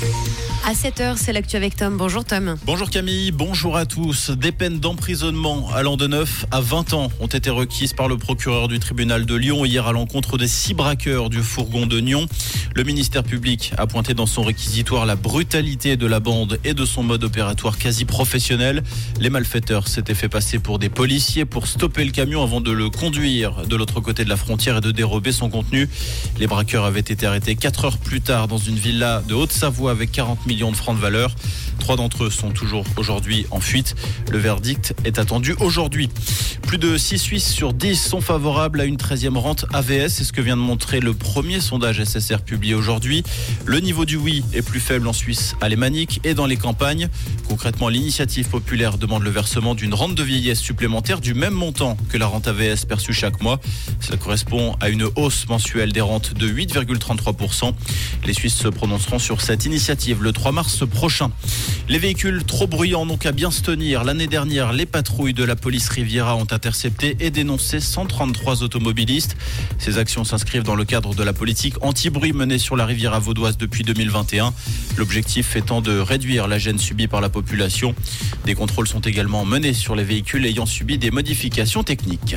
Thank you. À 7h, c'est l'actu avec Tom. Bonjour Tom. Bonjour Camille, bonjour à tous. Des peines d'emprisonnement allant de 9 à 20 ans ont été requises par le procureur du tribunal de Lyon hier à l'encontre des six braqueurs du fourgon de Nyon. Le ministère public a pointé dans son réquisitoire la brutalité de la bande et de son mode opératoire quasi professionnel. Les malfaiteurs s'étaient fait passer pour des policiers pour stopper le camion avant de le conduire de l'autre côté de la frontière et de dérober son contenu. Les braqueurs avaient été arrêtés 4 heures plus tard dans une villa de Haute-Savoie avec 40 millions de francs de valeur. Trois d'entre eux sont toujours aujourd'hui en fuite. Le verdict est attendu aujourd'hui. Plus de 6 Suisses sur 10 sont favorables à une 13e rente AVS. C'est ce que vient de montrer le premier sondage SSR publié aujourd'hui. Le niveau du oui est plus faible en Suisse alémanique et dans les campagnes. Concrètement, l'initiative populaire demande le versement d'une rente de vieillesse supplémentaire du même montant que la rente AVS perçue chaque mois. Cela correspond à une hausse mensuelle des rentes de 8,33%. Les Suisses se prononceront sur cette initiative le 3 mars prochain. Les véhicules trop bruyants n'ont qu'à bien se tenir. L'année dernière, les patrouilles de la police Riviera ont intercepté et dénoncé 133 automobilistes. Ces actions s'inscrivent dans le cadre de la politique anti-bruit menée sur la Riviera vaudoise depuis 2021. L'objectif étant de réduire la gêne subie par la population. Des contrôles sont également menés sur les véhicules ayant subi des modifications techniques.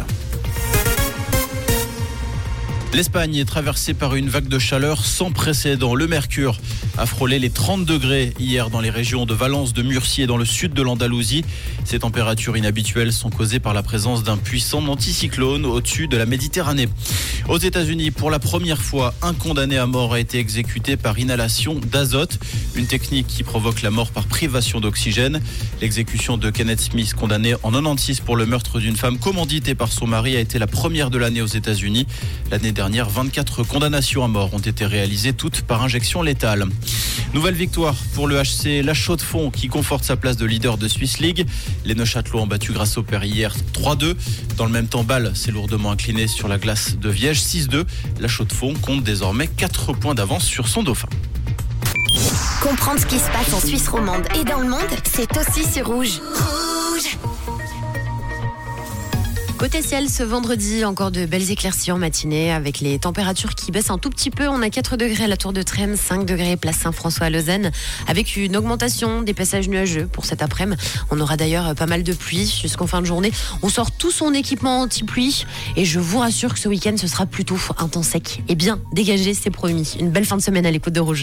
L'Espagne est traversée par une vague de chaleur sans précédent. Le mercure a frôlé les 30 degrés hier dans les régions de Valence, de Murcie et dans le sud de l'Andalousie. Ces températures inhabituelles sont causées par la présence d'un puissant anticyclone au-dessus de la Méditerranée. Aux États-Unis, pour la première fois, un condamné à mort a été exécuté par inhalation d'azote, une technique qui provoque la mort par privation d'oxygène. L'exécution de Kenneth Smith, condamné en 96 pour le meurtre d'une femme commanditée par son mari, a été la première de l'année aux États-Unis. 24 condamnations à mort ont été réalisées, toutes par injection létale. Nouvelle victoire pour le HC La Chaux-de-Fonds qui conforte sa place de leader de Swiss League. Les Neuchâtelois ont battu grâce au père hier 3-2. Dans le même temps, Bâle s'est lourdement incliné sur la glace de Viège 6-2. La Chaux-de-Fonds compte désormais 4 points d'avance sur son dauphin. Comprendre ce qui se passe en Suisse romande et dans le monde, c'est aussi sur Rouge. Côté ciel, ce vendredi, encore de belles éclaircies en matinée avec les températures qui baissent un tout petit peu. On a 4 degrés à la Tour de Trême, 5 degrés place Saint-François à Lausanne, avec une augmentation des passages nuageux pour cet après-midi. On aura d'ailleurs pas mal de pluie jusqu'en fin de journée. On sort tout son équipement anti-pluie et je vous rassure que ce week-end, ce sera plutôt un temps sec et bien dégagé, c'est promis. Une belle fin de semaine à l'écoute de Rouge.